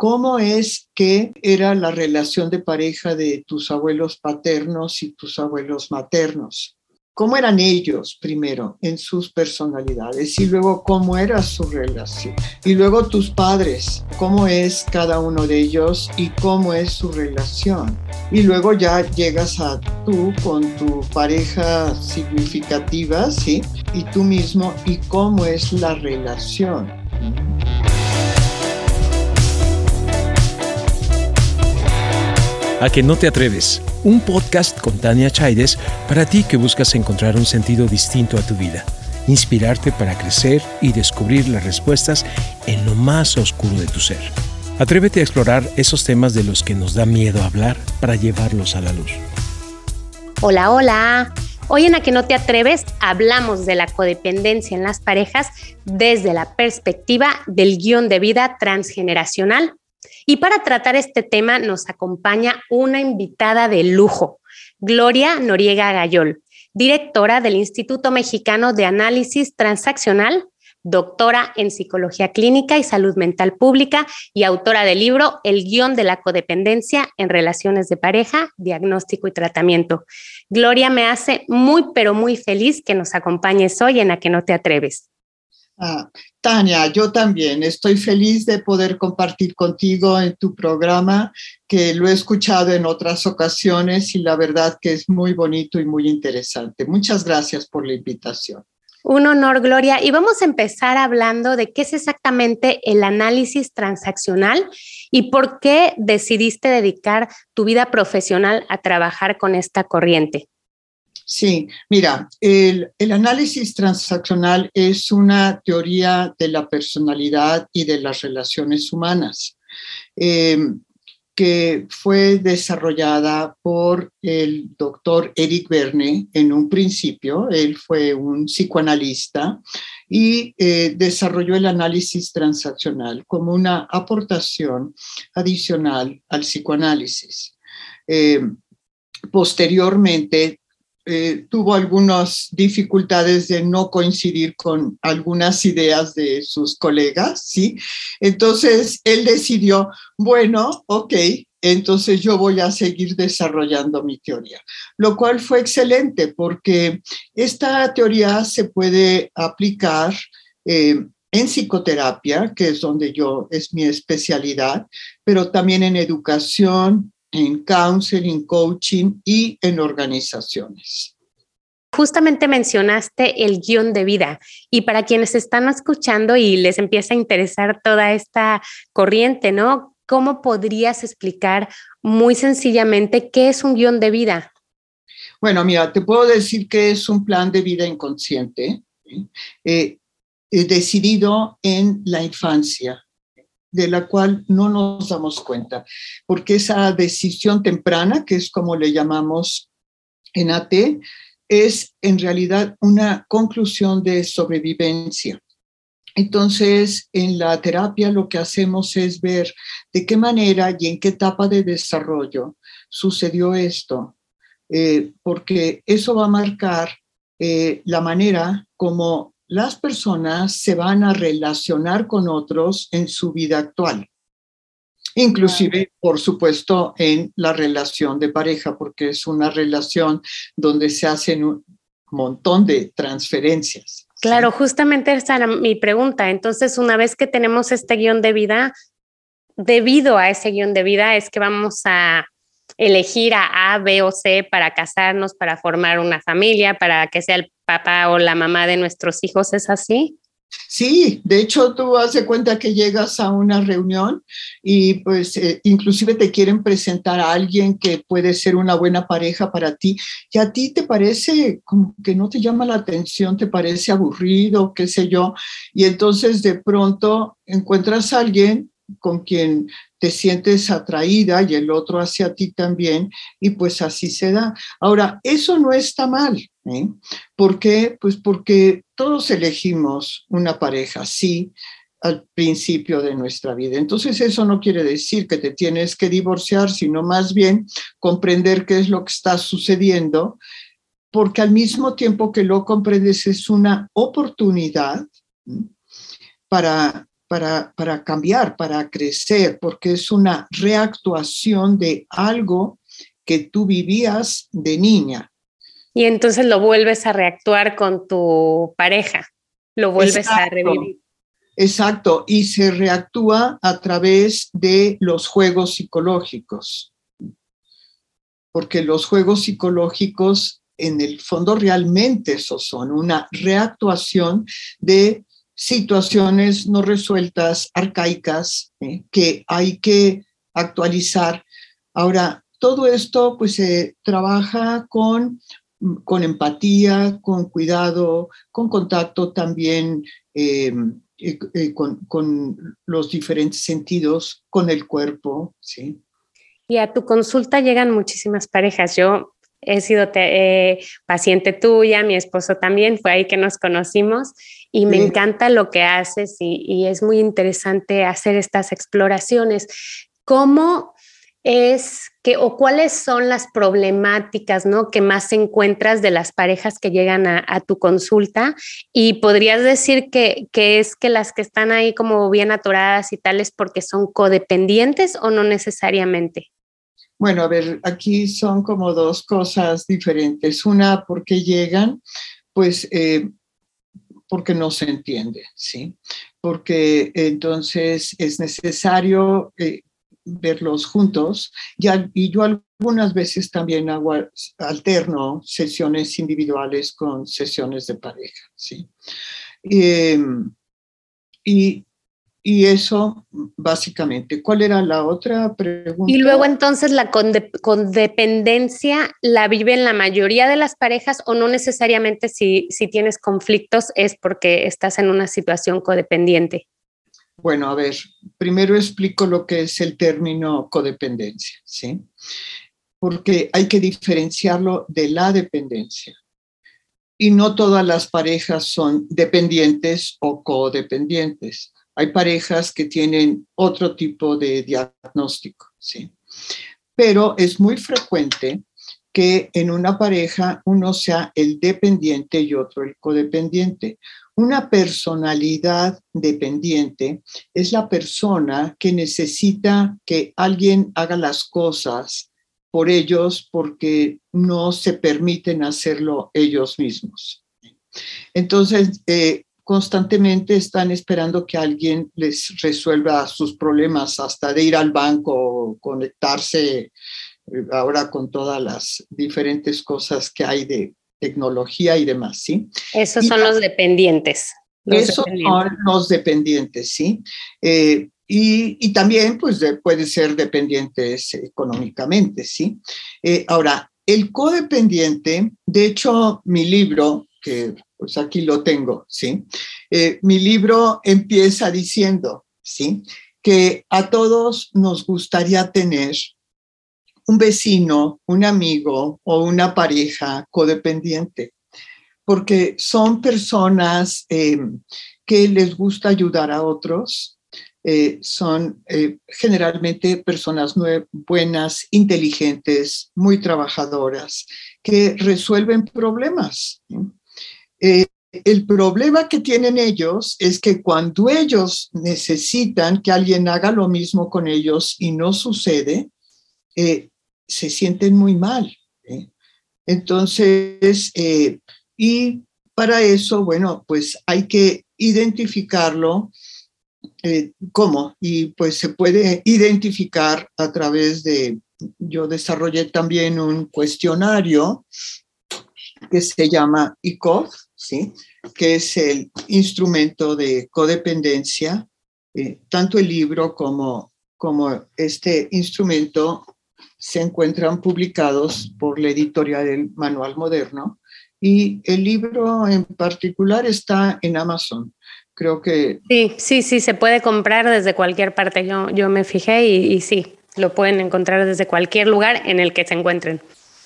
¿Cómo es que era la relación de pareja de tus abuelos paternos y tus abuelos maternos? ¿Cómo eran ellos primero en sus personalidades y luego cómo era su relación? Y luego tus padres, cómo es cada uno de ellos y cómo es su relación. Y luego ya llegas a tú con tu pareja significativa, ¿sí? Y tú mismo y cómo es la relación. A que no te atreves, un podcast con Tania Chaides para ti que buscas encontrar un sentido distinto a tu vida, inspirarte para crecer y descubrir las respuestas en lo más oscuro de tu ser. Atrévete a explorar esos temas de los que nos da miedo hablar para llevarlos a la luz. Hola, hola. Hoy en A que no te atreves hablamos de la codependencia en las parejas desde la perspectiva del guion de vida transgeneracional y para tratar este tema nos acompaña una invitada de lujo, Gloria Noriega Gayol, directora del Instituto Mexicano de Análisis Transaccional, doctora en Psicología Clínica y Salud Mental Pública y autora del libro El guion de la codependencia en relaciones de pareja, diagnóstico y tratamiento. Gloria, me hace muy, pero muy feliz que nos acompañes hoy en A que no te atreves. Ah, Tania, yo también estoy feliz de poder compartir contigo en tu programa, que lo he escuchado en otras ocasiones y la verdad que es muy bonito y muy interesante. Muchas gracias por la invitación. Un honor, Gloria. Y vamos a empezar hablando de qué es exactamente el análisis transaccional y por qué decidiste dedicar tu vida profesional a trabajar con esta corriente. Sí, mira, el, análisis transaccional es una teoría de la personalidad y de las relaciones humanas em, que fue desarrollada por el doctor Eric Verne en un principio. Él fue un psicoanalista y eh, desarrolló el análisis transaccional como una aportación adicional al psicoanálisis. Em, posteriormente eh, tuvo algunas dificultades de no coincidir con algunas ideas de sus colegas, ¿sí? Entonces, él decidió, bueno, ok, entonces yo voy a seguir desarrollando mi teoría, lo cual fue excelente porque esta teoría se puede aplicar eh, en psicoterapia, que es donde yo es mi especialidad, pero también en educación, en counseling, coaching y en organizaciones. Justamente mencionaste el guion de vida y para quienes están escuchando y les empieza a interesar toda esta corriente, ¿no? ¿Cómo podrías explicar muy sencillamente qué es un guion de vida? Bueno, mira, te puedo decir que es un plan de vida inconsciente eh, eh, decidido en la infancia, de la cual no nos damos cuenta, porque esa decisión temprana, que es como le llamamos en AT, es en realidad una conclusión de sobrevivencia. Entonces, en la terapia lo que hacemos es ver de qué manera y en qué etapa de desarrollo sucedió esto, eh, porque eso va a marcar eh, la manera como las personas se van a relacionar con otros en su vida actual. Inclusive, por supuesto, en la relación de pareja, porque es una relación donde se hacen un montón de transferencias. Claro, justamente esa era mi pregunta. Entonces, una vez que tenemos este guion de vida, debido a ese guion de vida es que vamos a elegir a A, B o C para casarnos, para formar una familia, para que sea el papá o la mamá de nuestros hijos, ¿es así? Sí, de hecho tú hace cuenta que llegas a una reunión y pues eh, inclusive te quieren presentar a alguien que puede ser una buena pareja para ti y a ti te parece como que no te llama la atención, te parece aburrido, qué sé yo, y entonces de pronto encuentras a alguien con quien te sientes atraída y el otro hacia ti también, y pues así se da. Ahora, eso no está mal. ¿eh? ¿Por qué? Pues porque todos elegimos una pareja, sí, al principio de nuestra vida. Entonces eso no quiere decir que te tienes que divorciar, sino más bien comprender qué es lo que está sucediendo, porque al mismo tiempo que lo comprendes es una oportunidad para para, para cambiar, para crecer, porque es una reactuación de algo que tú vivías de niña. Y entonces lo vuelves a reactuar con tu pareja, lo vuelves a revivir. Exacto, y se reactúa a través de los juegos psicológicos, porque los juegos psicológicos en el fondo realmente eso son una reactuación de situaciones no resueltas, arcaicas, ¿eh? que hay que actualizar. Ahora, todo esto pues se trabaja con, con empatía, con cuidado, con contacto también eh, eh, con, con, los diferentes sentidos, con el cuerpo, ¿sí? Y a tu consulta llegan muchísimas parejas. Yo he sido eh, paciente tuya, mi esposo también, fue ahí que nos conocimos y me encanta lo que haces y, y, es muy interesante hacer estas exploraciones. ¿Cómo es que, o cuáles son las problemáticas ¿no? que más encuentras de las parejas que llegan a, tu consulta? Y podrías decir que, que, es que las que están ahí como bien atoradas y tales porque son codependientes o no necesariamente. Bueno, a ver, aquí son como dos cosas diferentes. Una, porque llegan, pues eh, porque no se entiende, ¿sí? Porque entonces es necesario eh, verlos juntos y, y, yo algunas veces también hago, alterno sesiones individuales con sesiones de pareja, ¿sí? Em, y y eso, básicamente. ¿Cuál era la otra pregunta? Y luego entonces la codependencia la viven la mayoría de las parejas o no necesariamente si, si tienes conflictos es porque estás en una situación codependiente. Bueno, a ver, primero explico lo que es el término codependencia, ¿sí? Porque hay que diferenciarlo de la dependencia. Y no todas las parejas son dependientes o codependientes hay parejas que tienen otro tipo de diagnóstico, ¿sí? Pero es muy frecuente que en una pareja uno sea el dependiente y otro el codependiente. Una personalidad dependiente es la persona que necesita que alguien haga las cosas por ellos porque no se permiten hacerlo ellos mismos. Entonces, eh, constantemente están esperando que alguien les resuelva sus problemas, hasta de ir al banco, conectarse eh, ahora con todas las diferentes cosas que hay de tecnología y demás, ¿sí? Esos son los dependientes. esos son los dependientes, ¿sí? Eh, y, también, pues, puede ser dependientes económicamente, ¿sí? Eh, ahora, el codependiente, de hecho, mi libro, pues aquí lo tengo, ¿sí? Eh, mi libro empieza diciendo, ¿sí? Que a todos nos gustaría tener un vecino, un amigo o una pareja codependiente, porque son personas em, que les gusta ayudar a otros, eh, son eh, generalmente personas buenas, inteligentes, muy trabajadoras, que resuelven problemas. Eh, el problema que tienen ellos es que cuando ellos necesitan que alguien haga lo mismo con ellos y no sucede, eh, se sienten muy mal. ¿eh? Entonces, y para eso, bueno, pues hay que identificarlo. ¿Cómo? Y pues se puede identificar a través de, yo desarrollé también un cuestionario que se llama ICOF, ¿sí? que es el instrumento de codependencia. Eh, tanto el libro como, como este instrumento se encuentran publicados por la editorial del Manual Moderno y el libro en particular está en Amazon. Creo que... Sí, sí, sí, se puede comprar desde cualquier parte. Yo, yo me fijé y, y sí, lo pueden encontrar desde cualquier lugar en el que se encuentren.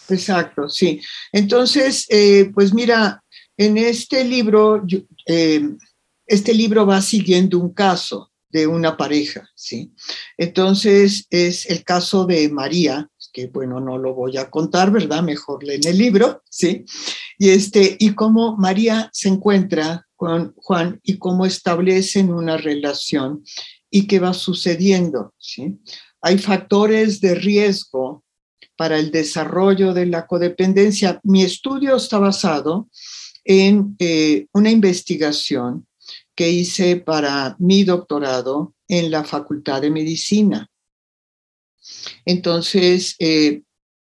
Exacto, sí. Entonces, eh, pues mira, en este libro, eh, este libro va siguiendo un caso de una pareja, ¿sí? Entonces, es el caso de María, que bueno, no lo voy a contar, ¿verdad? Mejor leen el libro, ¿sí? Y, este, y cómo María se encuentra Juan, Juan y cómo establecen una relación y qué va sucediendo. ¿sí? Hay factores de riesgo para el desarrollo de la codependencia. Mi estudio está basado en eh, una investigación que hice para mi doctorado en la Facultad de Medicina. Entonces, eh,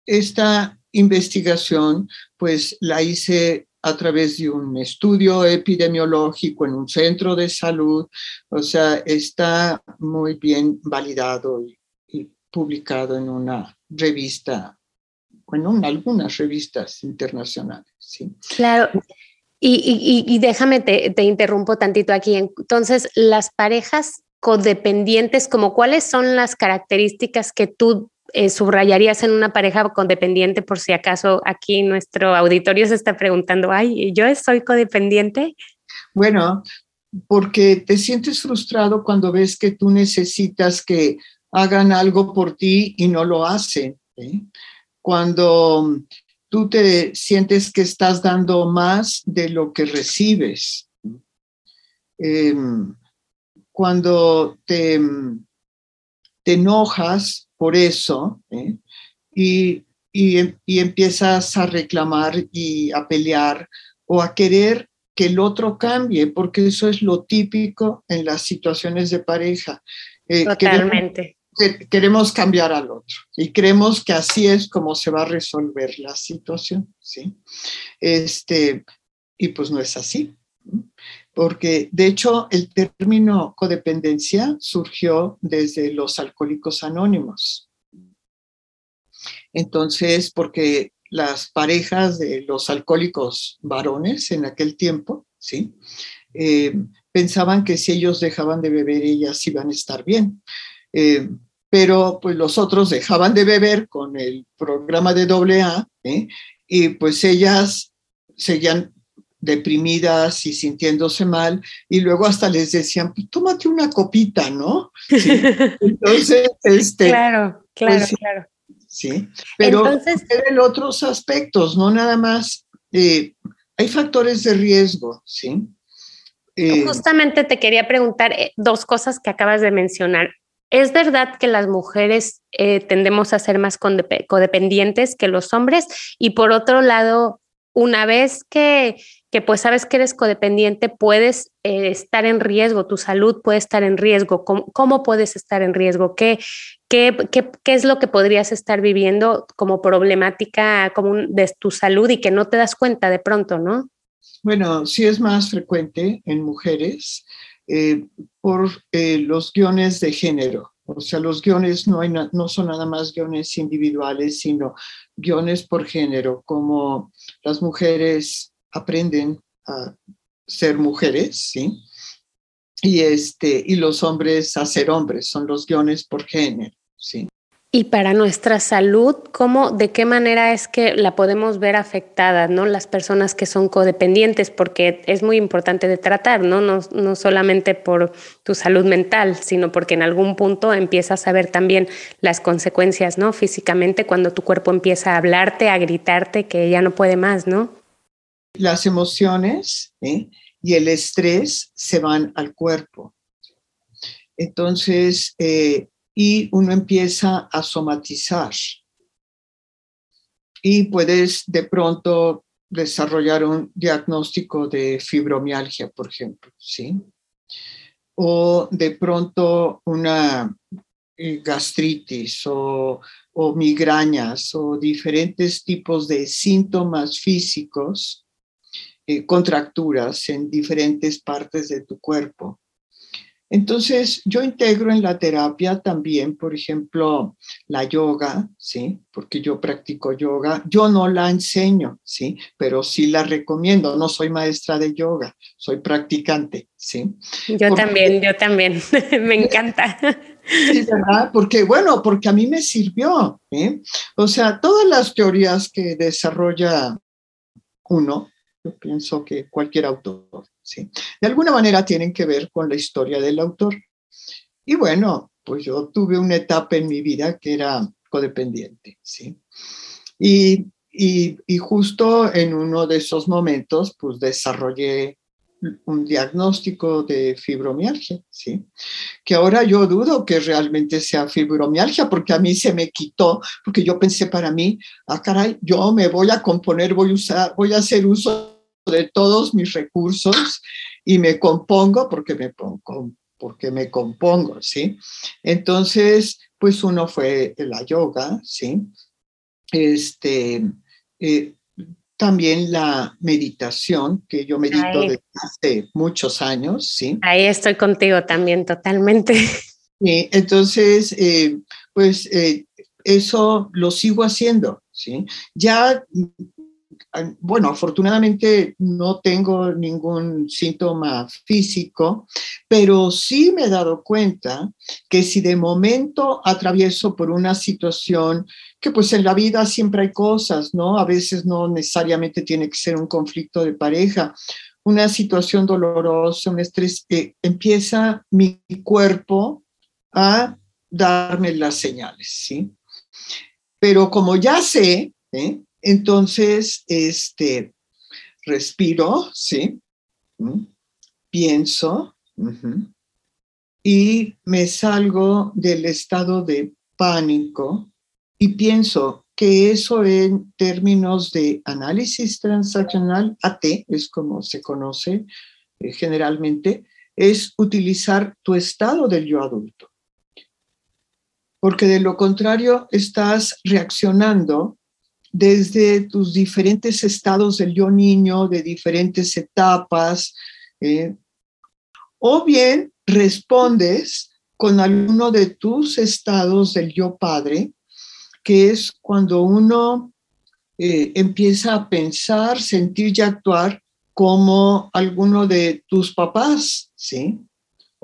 esta investigación, pues la hice a través de un estudio epidemiológico en un centro de salud, o sea, está muy bien validado y, publicado en una revista, bueno, en algunas revistas internacionales. ¿sí? Claro. Y, déjame, te, te interrumpo tantito aquí. Entonces, las parejas codependientes, como cuáles son las características que tú eh, subrayarías en una pareja codependiente por si acaso aquí nuestro auditorio se está preguntando, ay, ¿yo soy codependiente? Bueno, porque te sientes frustrado cuando ves que tú necesitas que hagan algo por ti y no lo hacen. ¿eh? Cuando tú te sientes que estás dando más de lo que recibes. Em, cuando te, te enojas por eso, ¿eh? y, y, empiezas a reclamar y a pelear o a querer que el otro cambie, porque eso es lo típico en las situaciones de pareja. Eh, Totalmente. Queremos, cambiar al otro y creemos que así es como se va a resolver la situación, ¿sí? Este, y pues no es así porque de hecho el término codependencia surgió desde los alcohólicos anónimos. Entonces, porque las parejas de los alcohólicos varones en aquel tiempo, ¿sí? Eh, pensaban que si ellos dejaban de beber, ellas iban a estar bien. Eh, pero pues los otros dejaban de beber con el programa de AA ¿eh? y pues ellas seguían deprimidas y sintiéndose mal, y luego hasta les decían, pues tómate una copita, ¿no? Entonces, este... Claro, claro, pues claro. Sí, pero Entonces, en otros aspectos, no nada más, eh, hay factores de riesgo, ¿sí? Eh, justamente te quería preguntar eh, dos cosas que acabas de mencionar. ¿Es verdad que las mujeres tendemos a ser más codependientes que los hombres? Y por otro lado, una vez que que pues sabes que eres codependiente, puedes eh, estar en riesgo, tu salud puede estar en riesgo. ¿Cómo, puedes estar en riesgo? ¿Qué, qué, qué, qué es lo que podrías estar viviendo como problemática común de tu salud y que no te das cuenta de pronto, no? Bueno, sí es más frecuente en mujeres eh, por eh, los guiones de género. O sea, los guiones no, no son nada más guiones individuales, sino guiones por género, como las mujeres aprenden a ser mujeres, ¿sí? Y, este, y los hombres a ser hombres, son los guiones por género, ¿sí? Y para nuestra salud, ¿cómo, de qué manera es que la podemos ver afectada, ¿no? Las personas que son codependientes, porque es muy importante de tratar, ¿no? No, no solamente por tu salud mental, sino porque en algún punto empiezas a ver también las consecuencias, ¿no? Físicamente, cuando tu cuerpo empieza a hablarte, a gritarte que ya no puede más, ¿no? las emociones y el estrés se van al cuerpo. Entonces, eh, y uno empieza a somatizar. Y puedes de pronto desarrollar un diagnóstico de fibromialgia, por ejemplo, ¿sí? O de pronto una eh, gastritis o, migrañas o diferentes tipos de síntomas físicos eh, contracturas en diferentes partes de tu cuerpo. Entonces, yo integro en la terapia también, por ejemplo, la yoga, ¿sí? Porque yo practico yoga. Yo no la enseño, ¿sí? Pero sí la recomiendo. No soy maestra de yoga, soy practicante, ¿sí? Yo también, yo también. me encanta. Sí, ¿verdad? Porque, bueno, porque a mí me sirvió, ¿eh? O sea, todas las teorías que desarrolla uno, pienso que cualquier autor, ¿sí? De alguna manera tienen que ver con la historia del autor. Y bueno, pues yo tuve una etapa en mi vida que era codependiente, ¿sí? Y, y, y justo en uno de esos momentos, pues desarrollé un diagnóstico de fibromialgia, ¿sí? Que ahora yo dudo que realmente sea fibromialgia porque a mí se me quitó, porque yo pensé para mí, ah, caray, yo me voy a componer, voy a usar, voy a hacer uso de todos mis recursos y me compongo porque me pongo porque me compongo, ¿sí? Entonces, pues uno fue la yoga, ¿sí? Este, eh, también la meditación, que yo medito desde hace muchos años, ¿sí? Ahí estoy contigo también, totalmente. Sí, entonces, eh, pues eh, eso lo sigo haciendo, ¿sí? Ya bueno, afortunadamente no tengo ningún síntoma físico, pero sí me he dado cuenta que si de momento atravieso por una situación que pues en la vida siempre hay cosas, ¿no? A veces no necesariamente tiene que ser un conflicto de pareja, una situación dolorosa, un estrés, eh, empieza mi cuerpo a darme las señales, ¿sí? Pero como ya sé, ¿eh? Entonces, este, respiro, ¿sí? ¿Mm? Pienso y me salgo del estado de pánico y pienso que eso en términos de análisis transaccional, AT es como se conoce eh, generalmente, es utilizar tu estado del yo adulto. Porque de lo contrario estás reaccionando desde tus diferentes estados del yo niño, de diferentes etapas, eh, o bien respondes con alguno de tus estados del yo padre, que es cuando uno eh, empieza a pensar, sentir y actuar como alguno de tus papás, ¿sí?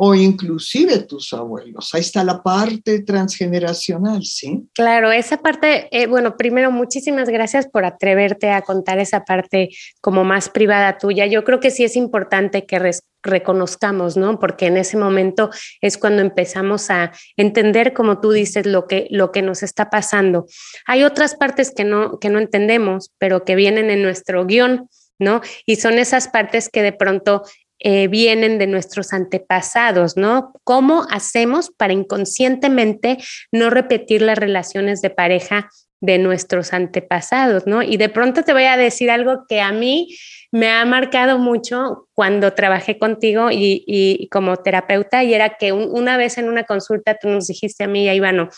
O inclusive tus abuelos. Ahí está la parte transgeneracional, ¿sí? Claro, esa parte, eh, bueno, primero muchísimas gracias por atreverte a contar esa parte como más privada tuya. Yo creo que sí es importante que reconozcamos, ¿no? Porque en ese momento es cuando empezamos a entender, como tú dices, lo que, lo que nos está pasando. Hay otras partes que no, que no entendemos, pero que vienen en nuestro guion. ¿no? Y son esas partes que de pronto eh, vienen de nuestros antepasados, ¿no? ¿Cómo hacemos para inconscientemente no repetir las relaciones de pareja de nuestros antepasados, ¿no? Y de pronto te voy a decir algo que a mí me ha marcado mucho cuando trabajé contigo y, como terapeuta, y era que una vez en una consulta tú nos dijiste a mí y a Ivano,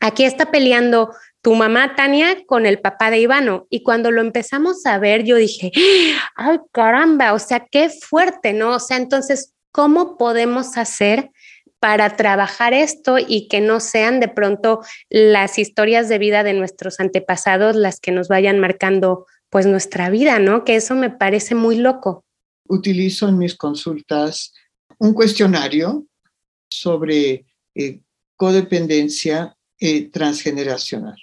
aquí está peleando tu mamá Tania con el papá de Ivano. Y cuando lo empezamos a ver, yo dije, ay caramba, o sea, qué fuerte, ¿no? O sea, entonces, ¿cómo podemos hacer para trabajar esto y que no sean de pronto las historias de vida de nuestros antepasados las que nos vayan marcando pues nuestra vida, ¿no? Que eso me parece muy loco. Utilizo en mis consultas un cuestionario sobre eh, codependencia eh, transgeneracional.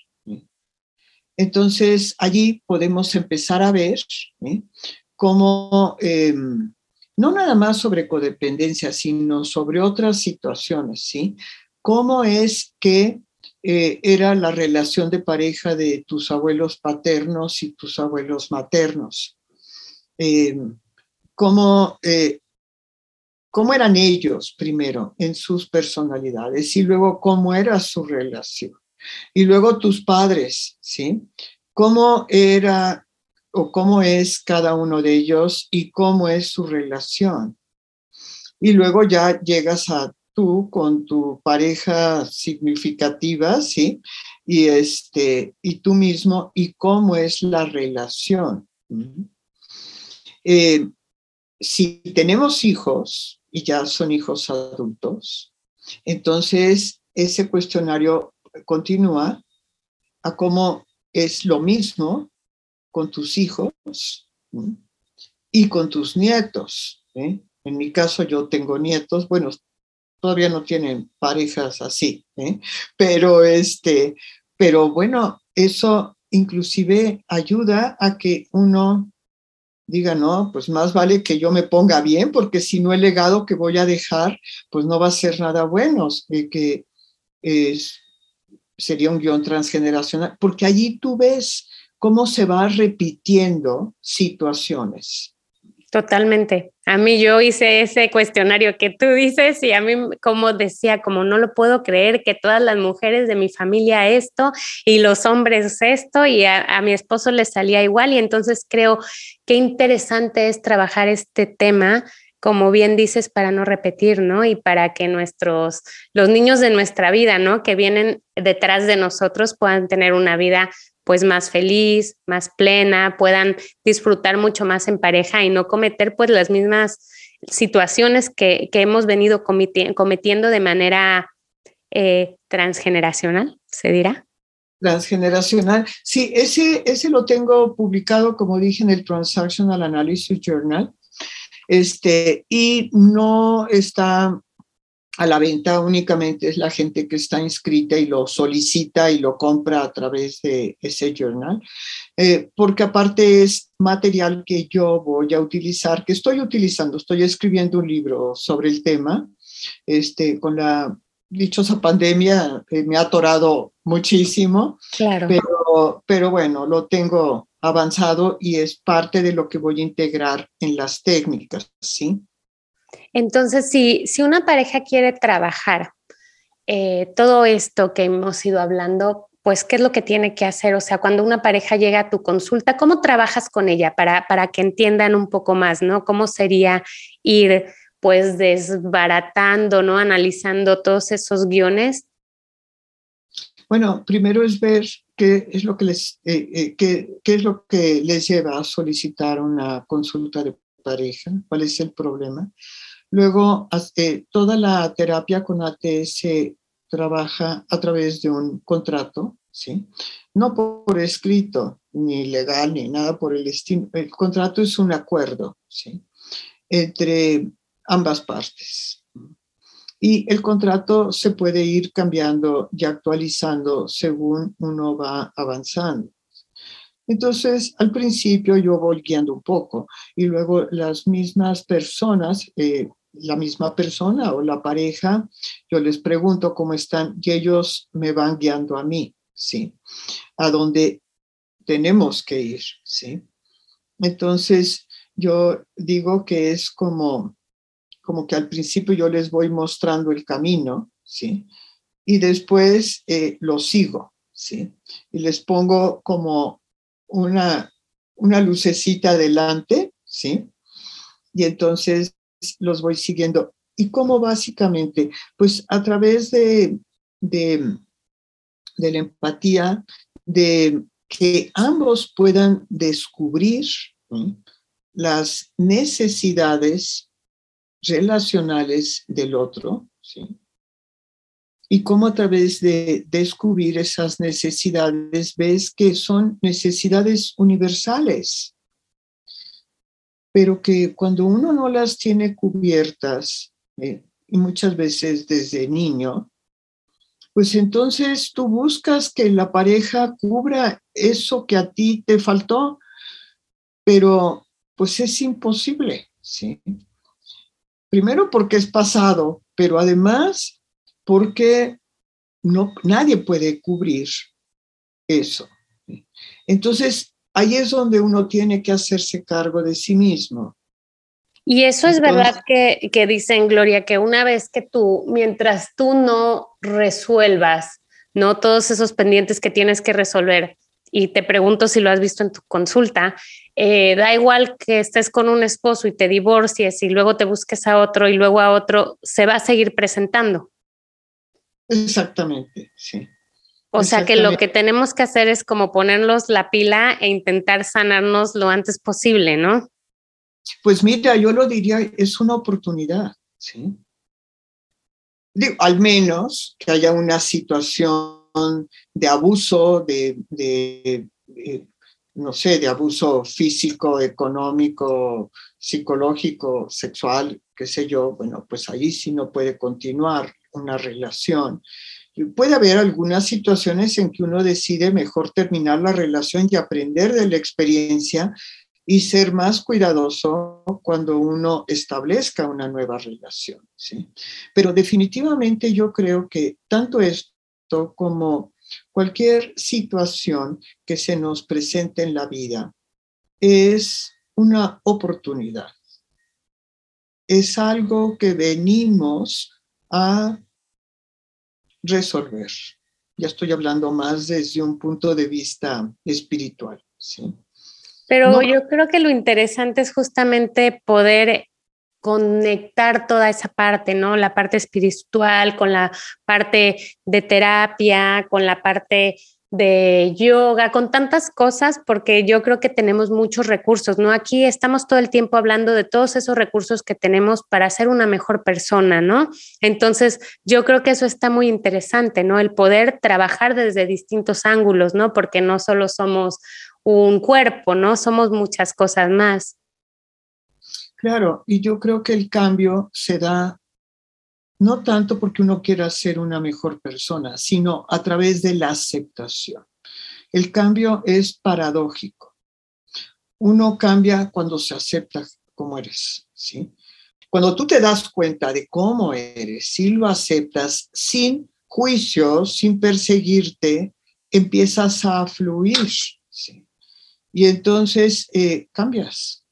Entonces, allí podemos empezar a ver cómo, em, no nada más sobre codependencia, sino sobre otras situaciones, ¿sí? Cómo es que eh, era la relación de pareja de tus abuelos paternos y tus abuelos maternos. Cómo, eh, cómo eran ellos primero en sus personalidades y luego cómo era su relación. Y luego tus padres, ¿sí? ¿Cómo era o cómo es cada uno de ellos y cómo es su relación? Y luego ya llegas a tú con tu pareja significativa, ¿sí? Y, este, y tú mismo y cómo es la relación. Eh, si tenemos hijos y ya son hijos adultos, entonces ese cuestionario continúa a cómo es lo mismo con tus hijos y con tus nietos. ¿eh? En mi caso yo tengo nietos, bueno, todavía no tienen parejas así, ¿eh? pero, este, pero bueno, eso inclusive ayuda a que uno diga, no, pues más vale que yo me ponga bien, porque si no el legado que voy a dejar, pues no va a ser nada bueno, eh, que es, sería un guion transgeneracional, porque allí tú ves cómo se va repitiendo situaciones. Totalmente. A mí yo hice ese cuestionario que tú dices y a mí como decía, como no lo puedo creer que todas las mujeres de mi familia esto y los hombres esto y a, a mi esposo le salía igual y entonces creo que interesante es trabajar este tema como bien dices, para no repetir, ¿no? Y para que nuestros, los niños de nuestra vida, ¿no? Que vienen detrás de nosotros puedan tener una vida pues más feliz, más plena, puedan disfrutar mucho más en pareja y no cometer pues las mismas situaciones que, hemos venido cometiendo de manera eh, transgeneracional, se dirá. Transgeneracional. Sí, ese, ese lo tengo publicado, como dije, en el Transactional Analysis Journal. Este, y no está a la venta únicamente es la gente que está inscrita y lo solicita y lo compra a través de ese journal, eh, porque aparte es material que yo voy a utilizar, que estoy utilizando, estoy escribiendo un libro sobre el tema, este, con la dichosa pandemia que me ha atorado muchísimo, claro. pero, pero bueno, lo tengo avanzado y es parte de lo que voy a integrar en las técnicas, ¿sí? Entonces, si, si una pareja quiere trabajar eh, todo esto que hemos ido hablando, pues, ¿qué es lo que tiene que hacer? O sea, cuando una pareja llega a tu consulta, ¿cómo trabajas con ella para, para que entiendan un poco más, ¿no? ¿Cómo sería ir, pues, desbaratando, ¿no? Analizando todos esos guiones. Bueno, primero es ver qué es lo que les, eh, eh, qué, qué es lo que les lleva a solicitar una consulta de pareja, cuál es el problema. Luego, toda la terapia con AT se trabaja a través de un contrato, ¿sí? No por, escrito, ni legal, ni nada por el estilo. El contrato es un acuerdo, ¿sí? Entre ambas partes. Y el contrato se puede ir cambiando y actualizando según uno va avanzando. Entonces, al principio yo voy guiando un poco y luego las mismas personas, eh, la misma persona o la pareja, yo les pregunto cómo están y ellos me van guiando a mí, ¿sí? A dónde tenemos que ir, ¿sí? Entonces, yo digo que es como, como que al principio yo les voy mostrando el camino, ¿sí? Y después eh, lo sigo, ¿sí? Y les pongo como una, una lucecita adelante, ¿sí? Y entonces los voy siguiendo. ¿Y cómo básicamente? Pues a través de, de, la empatía, de que ambos puedan descubrir las necesidades relacionales del otro, ¿sí? y cómo a través de descubrir esas necesidades ves que son necesidades universales, pero que cuando uno no las tiene cubiertas, eh, y muchas veces desde niño, pues entonces tú buscas que la pareja cubra eso que a ti te faltó, pero pues es imposible, ¿sí? Primero porque es pasado, pero además porque no, nadie puede cubrir eso. Entonces, ahí es donde uno tiene que hacerse cargo de sí mismo. Y eso es verdad que, que dicen, Gloria, que una vez que tú, mientras tú no resuelvas, ¿no? Todos esos pendientes que tienes que resolver, y te pregunto si lo has visto en tu consulta, eh, da igual que estés con un esposo y te divorcies y luego te busques a otro y luego a otro, se va a seguir presentando. Exactamente, sí. O sea que lo que tenemos que hacer es como ponernos la pila e intentar sanarnos lo antes posible, ¿no? Pues mira, yo lo diría, es una oportunidad, ¿sí? Digo, al menos que haya una situación de abuso, de, de, no sé, de abuso físico, económico, psicológico, sexual, qué sé yo, bueno, pues ahí sí no puede continuar una relación. Puede haber algunas situaciones en que uno decide mejor terminar la relación y aprender de la experiencia y ser más cuidadoso cuando uno establezca una nueva relación. ¿sí? Pero definitivamente yo creo que tanto esto como cualquier situación que se nos presente en la vida es una oportunidad. es algo que venimos a resolver. Ya estoy hablando más desde un punto de vista espiritual. ¿sí? Pero yo creo que lo interesante es justamente poder conectar toda esa parte, ¿no? La parte espiritual con la parte de terapia, con la parte de yoga, con tantas cosas, porque yo creo que tenemos muchos recursos, ¿no? Aquí estamos todo el tiempo hablando de todos esos recursos que tenemos para ser una mejor persona, ¿no? Entonces, yo creo que eso está muy interesante, ¿no? El poder trabajar desde distintos ángulos, ¿no? Porque no solo somos un cuerpo, ¿no? Somos muchas cosas más. Claro, y yo creo que el cambio se da no tanto porque uno quiera ser una mejor persona, sino a través de la aceptación. El cambio es paradójico. Uno cambia cuando se acepta como eres, ¿sí? Cuando tú te das cuenta de cómo eres, si lo aceptas sin juicio, sin perseguirte, empiezas a fluir, ¿sí? Y entonces eh, cambias.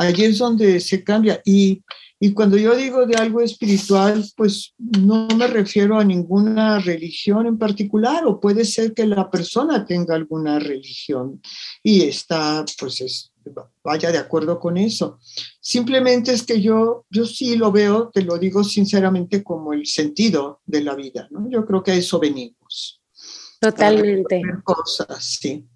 Allí es donde se cambia. Y y cuando yo digo de algo espiritual, pues no me refiero a ninguna religión en particular, o puede ser que la persona tenga alguna religión y está, pues vaya de acuerdo con eso. Simplemente es que yo, yo sí lo veo, te lo digo sinceramente, como el sentido de la vida, ¿no? Yo creo que a eso venimos. Totalmente. Cosas, sí.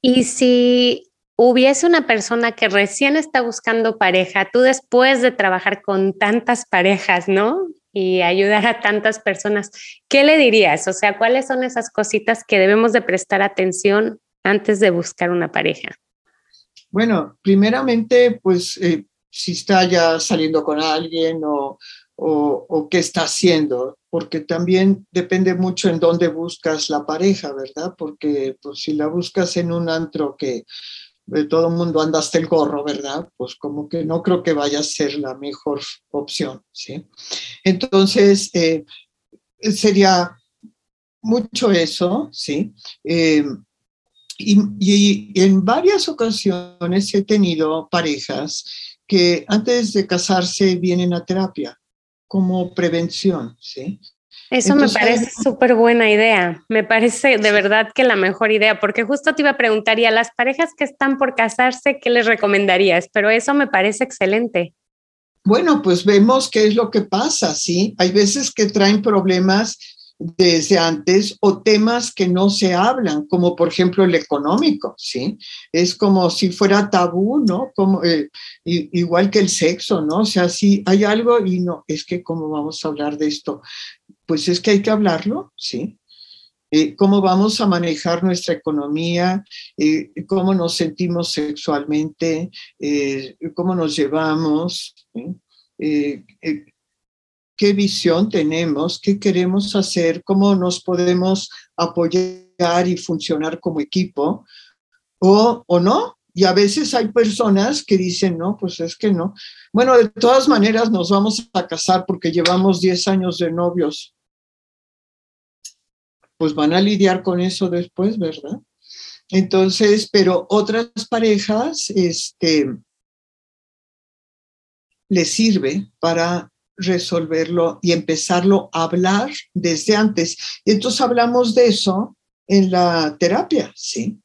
Y si hubiese una persona que recién está buscando pareja, tú después de trabajar con tantas parejas, ¿no? Y ayudar a tantas personas, ¿qué le dirías? O sea, ¿cuáles son esas cositas que debemos de prestar atención antes de buscar una pareja? Bueno, primeramente, pues eh, si está ya saliendo con alguien o, o, o, qué está haciendo, porque también depende mucho en dónde buscas la pareja, ¿verdad? Porque pues, si la buscas en un antro que todo el mundo anda hasta el gorro, ¿verdad? Pues como que no creo que vaya a ser la mejor opción, ¿sí? Entonces, eh, sería mucho eso, ¿sí? Eh, y, y, en varias ocasiones he tenido parejas que antes de casarse vienen a terapia como prevención, ¿sí? Eso me parece súper buena idea. Me parece de verdad que la mejor idea, porque justo te iba a preguntar, y a las parejas que están por casarse, ¿qué les recomendarías? Pero eso me parece excelente. Bueno, pues vemos qué es lo que pasa, ¿sí? Hay veces que traen problemas desde antes o temas que no se hablan, como por ejemplo el económico, ¿sí? Es como si fuera tabú, ¿no? Como, eh, igual que el sexo, ¿no? O sea, si hay algo y no, es que cómo vamos a hablar de esto pues es que hay que hablarlo, ¿sí? Eh, cómo vamos a manejar nuestra economía, eh, cómo nos sentimos sexualmente, eh, cómo nos llevamos, qué visión tenemos, qué queremos hacer, cómo nos podemos apoyar y funcionar como equipo, o, o no. Y a veces hay personas que dicen, no, pues es que no. Bueno, de todas maneras nos vamos a casar porque llevamos 10 años de novios pues van a lidiar con eso después, ¿verdad? Entonces, pero otras parejas, este, les sirve para resolverlo y empezarlo a hablar desde antes. Entonces hablamos de eso en la terapia, ¿sí?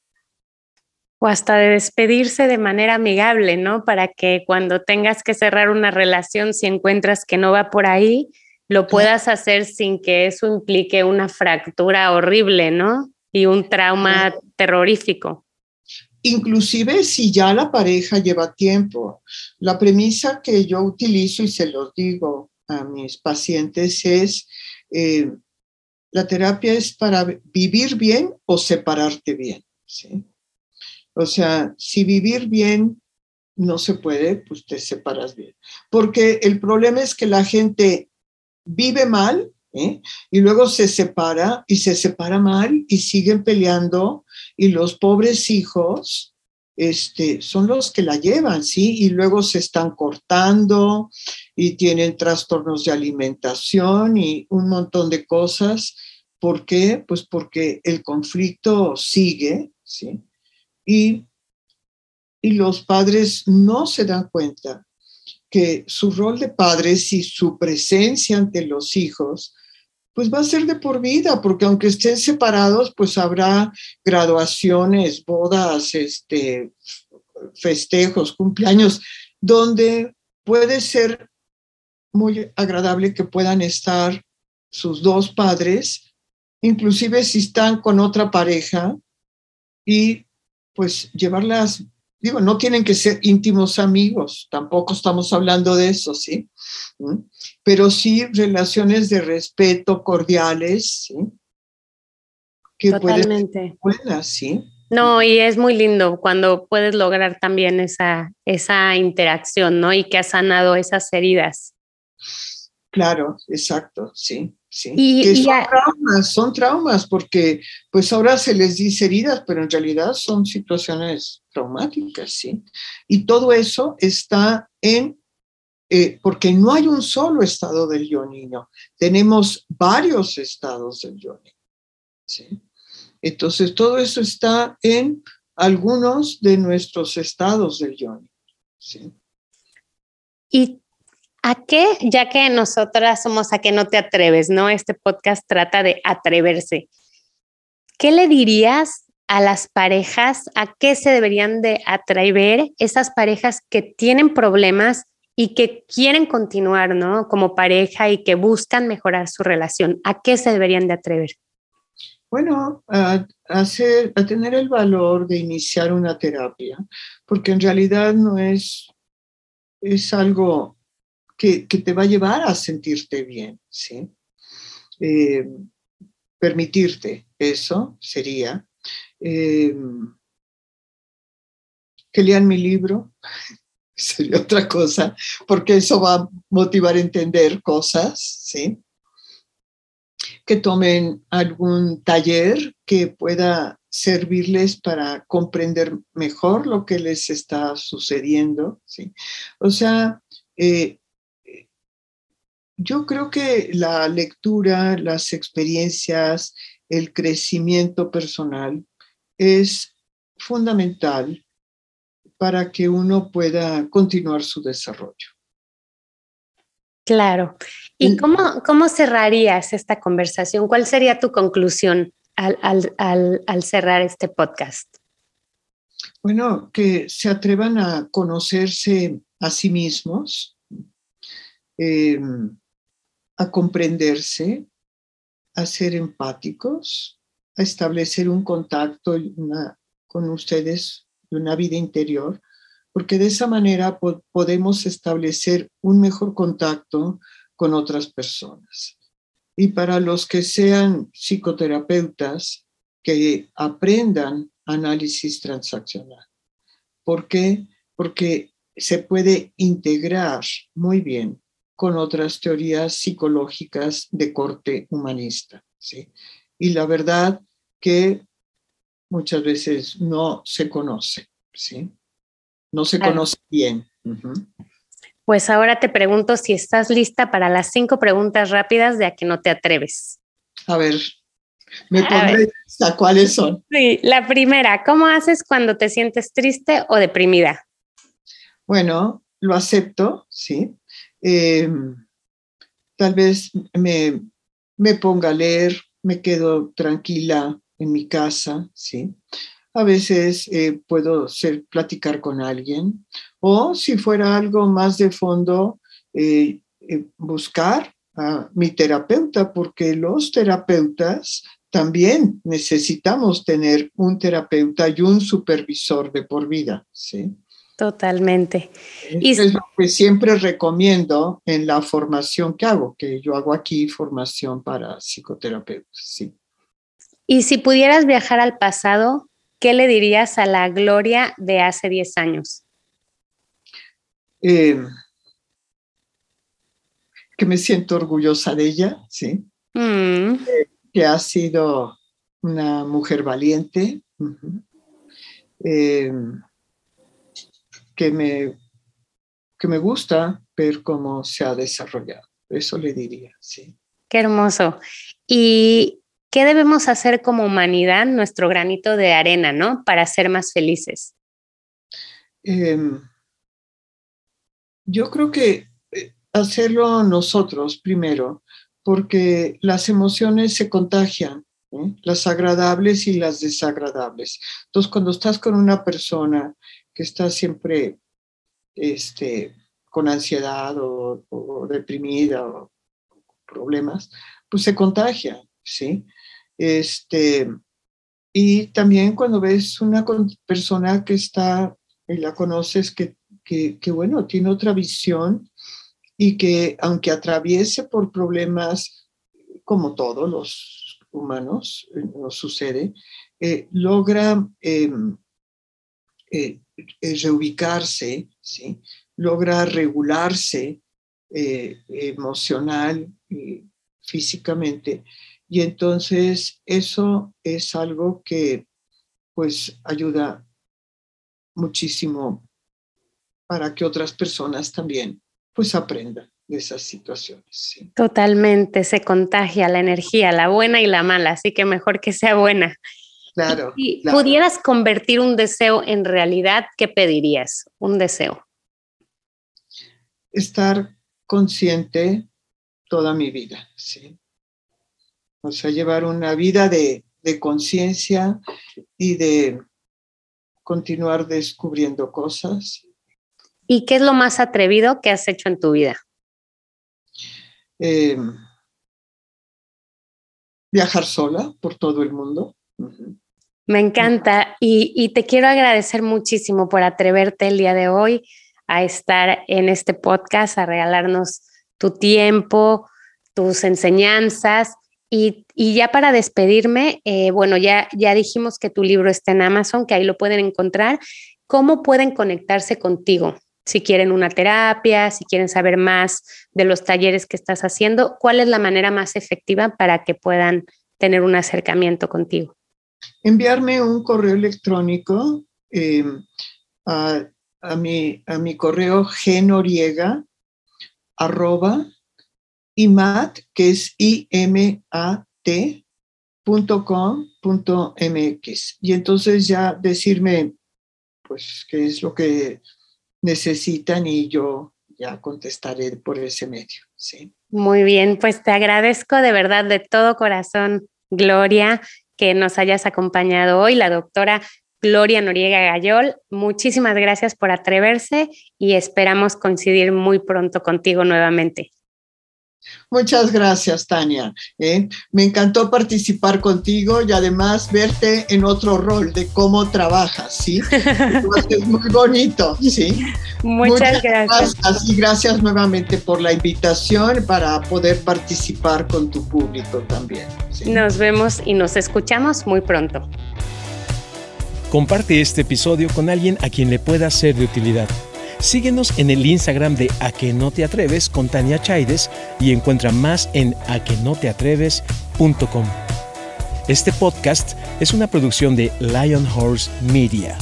O hasta de despedirse de manera amigable, ¿no? Para que cuando tengas que cerrar una relación, si encuentras que no va por ahí, lo puedas hacer sin que eso implique una fractura horrible, ¿no? Y un trauma terrorífico. Inclusive si ya la pareja lleva tiempo. La premisa que yo utilizo y se los digo a mis pacientes es, eh, la terapia es para vivir bien o separarte bien. ¿sí? O sea, si vivir bien no se puede, pues te separas bien. Porque el problema es que la gente vive mal ¿eh? y luego se separa y se separa mal y siguen peleando y los pobres hijos este, son los que la llevan, ¿sí? Y luego se están cortando y tienen trastornos de alimentación y un montón de cosas. ¿Por qué? Pues porque el conflicto sigue, ¿sí? Y, y los padres no se dan cuenta que su rol de padres y su presencia ante los hijos, pues va a ser de por vida, porque aunque estén separados, pues habrá graduaciones, bodas, este, festejos, cumpleaños, donde puede ser muy agradable que puedan estar sus dos padres, inclusive si están con otra pareja, y pues llevarlas, digo, no tienen que ser íntimos amigos, tampoco estamos hablando de eso, ¿sí? ¿Mm? Pero sí relaciones de respeto cordiales, ¿sí? Que Totalmente. buenas, ¿sí? No, y es muy lindo cuando puedes lograr también esa, esa interacción, ¿no? Y que has sanado esas heridas. Claro, exacto, sí, sí. Y, son traumas, son traumas, porque pues ahora se les dice heridas, pero en realidad son situaciones traumáticas, sí. Y todo eso está en, eh, porque no hay un solo estado del yo niño, tenemos varios estados del yo niño, sí. Entonces, todo eso está en algunos de nuestros estados del yoni. ¿sí? ¿Y a qué, ya que nosotras somos a qué no te atreves, ¿no? Este podcast trata de atreverse. ¿Qué le dirías a las parejas? ¿A qué se deberían de atrever esas parejas que tienen problemas y que quieren continuar, ¿no? Como pareja y que buscan mejorar su relación. ¿A qué se deberían de atrever? Bueno, a, hacer, a tener el valor de iniciar una terapia, porque en realidad no es, es algo que, te va a llevar a sentirte bien, ¿sí? Eh, permitirte eso sería. Eh, que lean mi libro, sería otra cosa, porque eso va a motivar a entender cosas, ¿sí? que tomen algún taller que pueda servirles para comprender mejor lo que les está sucediendo. ¿sí? O sea, eh, yo creo que la lectura, las experiencias, el crecimiento personal es fundamental para que uno pueda continuar su desarrollo. Claro. ¿Y cómo, cómo cerrarías esta conversación? ¿Cuál sería tu conclusión al, cerrar este podcast? Bueno, que se atrevan a conocerse a sí mismos, em, a comprenderse, a ser empáticos, a establecer un contacto con ustedes de una vida interior porque de esa manera podemos establecer un mejor contacto con otras personas. Y para los que sean psicoterapeutas, que aprendan análisis transaccional. ¿Por qué? Porque se puede integrar muy bien con otras teorías psicológicas de corte humanista. ¿sí? Y la verdad que muchas veces no se conoce. ¿sí? no se conoce bien. Pues ahora te pregunto si estás lista para las cinco preguntas rápidas de a que no te atreves. A ver, me pondré a cuáles son. Sí, la primera, ¿cómo haces cuando te sientes triste o deprimida? Bueno, lo acepto, sí. Em, tal vez me, me ponga a leer, me quedo tranquila en mi casa, sí. A veces eh, puedo ser, platicar con alguien o si fuera algo más de fondo, eh, eh, buscar a mi terapeuta, porque los terapeutas también necesitamos tener un terapeuta y un supervisor de por vida, ¿sí? Totalmente. Y es lo que siempre recomiendo en la formación que hago, que yo hago aquí formación para psicoterapeutas, sí. Y si pudieras viajar al pasado, ¿qué le dirías a la Gloria de hace 10 años? Eh, que me siento orgullosa de ella, ¿sí? Mm. que ha sido una mujer valiente, eh, que, me, que me gusta ver cómo se ha desarrollado. Eso le diría, sí. Qué hermoso. Y ¿qué debemos hacer como humanidad, nuestro granito de arena, ¿no? Para ser más felices. Em, yo creo que eh, hacerlo nosotros primero, porque las emociones se contagian, ¿eh? las agradables y las desagradables. Entonces, cuando estás con una persona que está siempre este, con ansiedad o, deprimida o problemas, pues se contagia, ¿sí? Este, y también cuando ves una persona que está, y la conoces, que, que, que, bueno, tiene otra visión y que aunque atraviese por problemas como todos los humanos, eh, nos sucede, eh, logra em, eh, reubicarse, ¿sí? logra regularse emocional y físicamente y entonces eso es algo que pues ayuda muchísimo para que otras personas también pues aprendan de esas situaciones. Totalmente, se contagia la energía, la buena y la mala, así que mejor que sea buena. Claro. Si pudieras convertir un deseo en realidad, ¿qué pedirías? Un deseo. Estar consciente toda mi vida, sí. O sea, llevar una vida de, conciencia y de continuar descubriendo cosas. ¿Y qué es lo más atrevido que has hecho en tu vida? Em, viajar sola por todo el mundo. Me encanta y, te quiero agradecer muchísimo por atreverte el día de hoy a estar en este podcast, a regalarnos tu tiempo, tus enseñanzas y, ya para despedirme, eh, bueno, ya, ya dijimos que tu libro está en Amazon, que ahí lo pueden encontrar. ¿Cómo pueden conectarse contigo? Si quieren una terapia, si quieren saber más de los talleres que estás haciendo, ¿cuál es la manera más efectiva para que puedan tener un acercamiento contigo? Enviarme un correo electrónico eh, a, mi, a mi correo gnoriega arroba imat, que es imat.com.mx. Y entonces ya decirme, pues, qué es lo que necesitan y yo ya contestaré por ese medio. ¿sí? Muy bien, pues te agradezco de verdad de todo corazón, Gloria, que nos hayas acompañado hoy, la doctora Gloria Noriega Gayol. Muchísimas gracias por atreverse y esperamos coincidir muy pronto contigo nuevamente. Muchas gracias, Tania. ¿eh? Me encantó participar contigo y además verte en otro rol de cómo trabajas, ¿sí? es muy bonito, ¿sí? Muchas, gracias. gracias. Y gracias nuevamente por la invitación para poder participar con tu público también. Nos vemos y nos escuchamos muy pronto. Comparte este episodio con alguien a quien le pueda ser de utilidad. Síguenos en el Instagram de A que no te atreves con Tania Chaides y encuentra más en aquenoteatreves.com. Este podcast es una producción de Lion Horse Media.